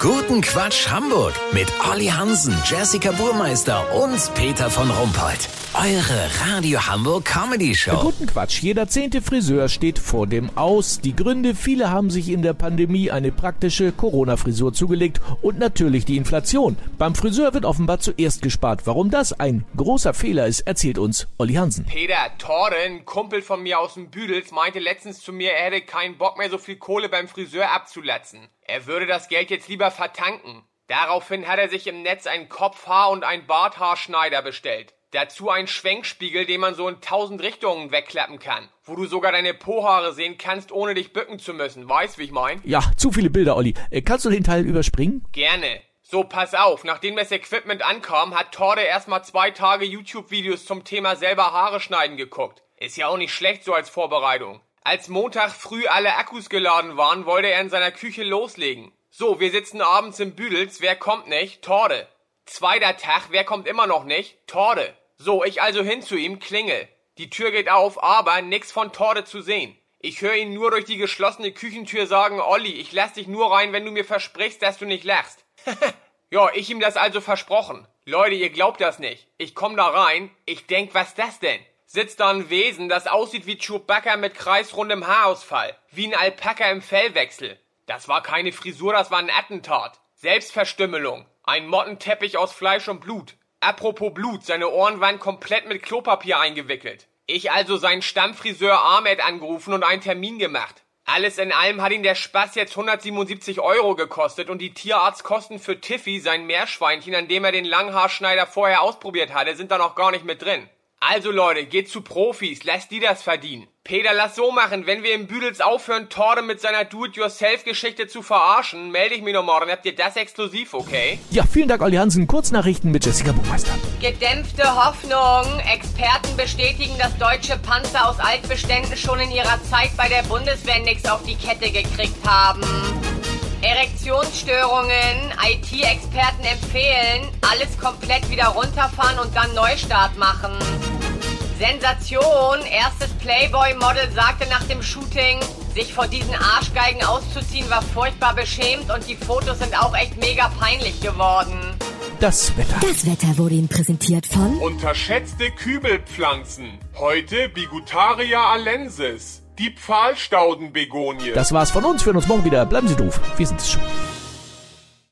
Guten Quatsch Hamburg mit Olli Hansen, Jessica Burmeister und Peter von Rumpold. Eure Radio Hamburg Comedy Show. Guten Quatsch. Jeder zehnte Friseur steht vor dem Aus. Die Gründe, viele haben sich in der Pandemie eine praktische Corona-Frisur zugelegt und natürlich die Inflation. Beim Friseur wird offenbar zuerst gespart. Warum das ein großer Fehler ist, erzählt uns Olli Hansen. Peter, Torde, ein Kumpel von mir aus dem Büdels, meinte letztens zu mir, er hätte keinen Bock mehr so viel Kohle beim Friseur abzulatzen. Er würde das Geld jetzt lieber vertanken. Daraufhin hat er sich im Netz einen Kopfhaar- und einen Barthaarschneider bestellt. Dazu ein Schwenkspiegel, den man so in tausend Richtungen wegklappen kann. Wo du sogar deine Pohaare sehen kannst, ohne dich bücken zu müssen. Weißt, wie ich mein? Ja, zu viele Bilder, Olli. Äh, Kannst du den Teil überspringen? Gerne. So, pass auf. Nachdem das Equipment ankam, hat Torde erstmal zwei Tage YouTube-Videos zum Thema selber Haare schneiden geguckt. Ist ja auch nicht schlecht so als Vorbereitung. Als Montag früh alle Akkus geladen waren, wollte er in seiner Küche loslegen. So, wir sitzen abends im Büdels. Wer kommt nicht? Torde. Zweiter Tag, wer kommt immer noch nicht? Torde. So, ich also hin zu ihm, klingel. Die Tür geht auf, aber nix von Torde zu sehen. Ich höre ihn nur durch die geschlossene Küchentür sagen, Olli, ich lass dich nur rein, wenn du mir versprichst, dass du nicht lachst. ja, ich ihm das also versprochen. Leute, ihr glaubt das nicht. Ich komm da rein, ich denk, was das denn? Sitzt da ein Wesen, das aussieht wie Chewbacca mit kreisrundem Haarausfall. Wie ein Alpaka im Fellwechsel. Das war keine Frisur, das war ein Attentat. Selbstverstümmelung. Ein Mottenteppich aus Fleisch und Blut. Apropos Blut, seine Ohren waren komplett mit Klopapier eingewickelt. Ich also seinen Stammfriseur Ahmed angerufen und einen Termin gemacht. Alles in allem hat ihn der Spaß jetzt 177 Euro gekostet und die Tierarztkosten für Tiffy, sein Meerschweinchen, an dem er den Langhaarschneider vorher ausprobiert hatte, sind da noch gar nicht mit drin. Also Leute, geht zu Profis, lasst die das verdienen. Peter, lass so machen, wenn wir im Büdels aufhören, Torde mit seiner Do-it-yourself-Geschichte zu verarschen, melde ich mich noch morgen. Habt ihr das exklusiv, okay? Ja, vielen Dank, Olli Hansen. Kurznachrichten mit Jessica Buchmeister. Gedämpfte Hoffnung. Experten bestätigen, dass deutsche Panzer aus Altbeständen schon in ihrer Zeit bei der Bundeswehr nichts auf die Kette gekriegt haben. Erektionsstörungen. IT-Experten empfehlen, alles komplett wieder runterfahren und dann Neustart machen. Sensation. Erstes Playboy-Model sagte nach dem Shooting, sich vor diesen Arschgeigen auszuziehen war furchtbar beschämt und die Fotos sind auch echt mega peinlich geworden. Das Wetter. Das Wetter wurde Ihnen präsentiert von Unterschätzte Kübelpflanzen. Heute Bigutaria alensis. Die Pfahlstaudenbegonie. Das war's von uns. Wir hören uns morgen wieder. Bleiben Sie doof. Wir sind es schon.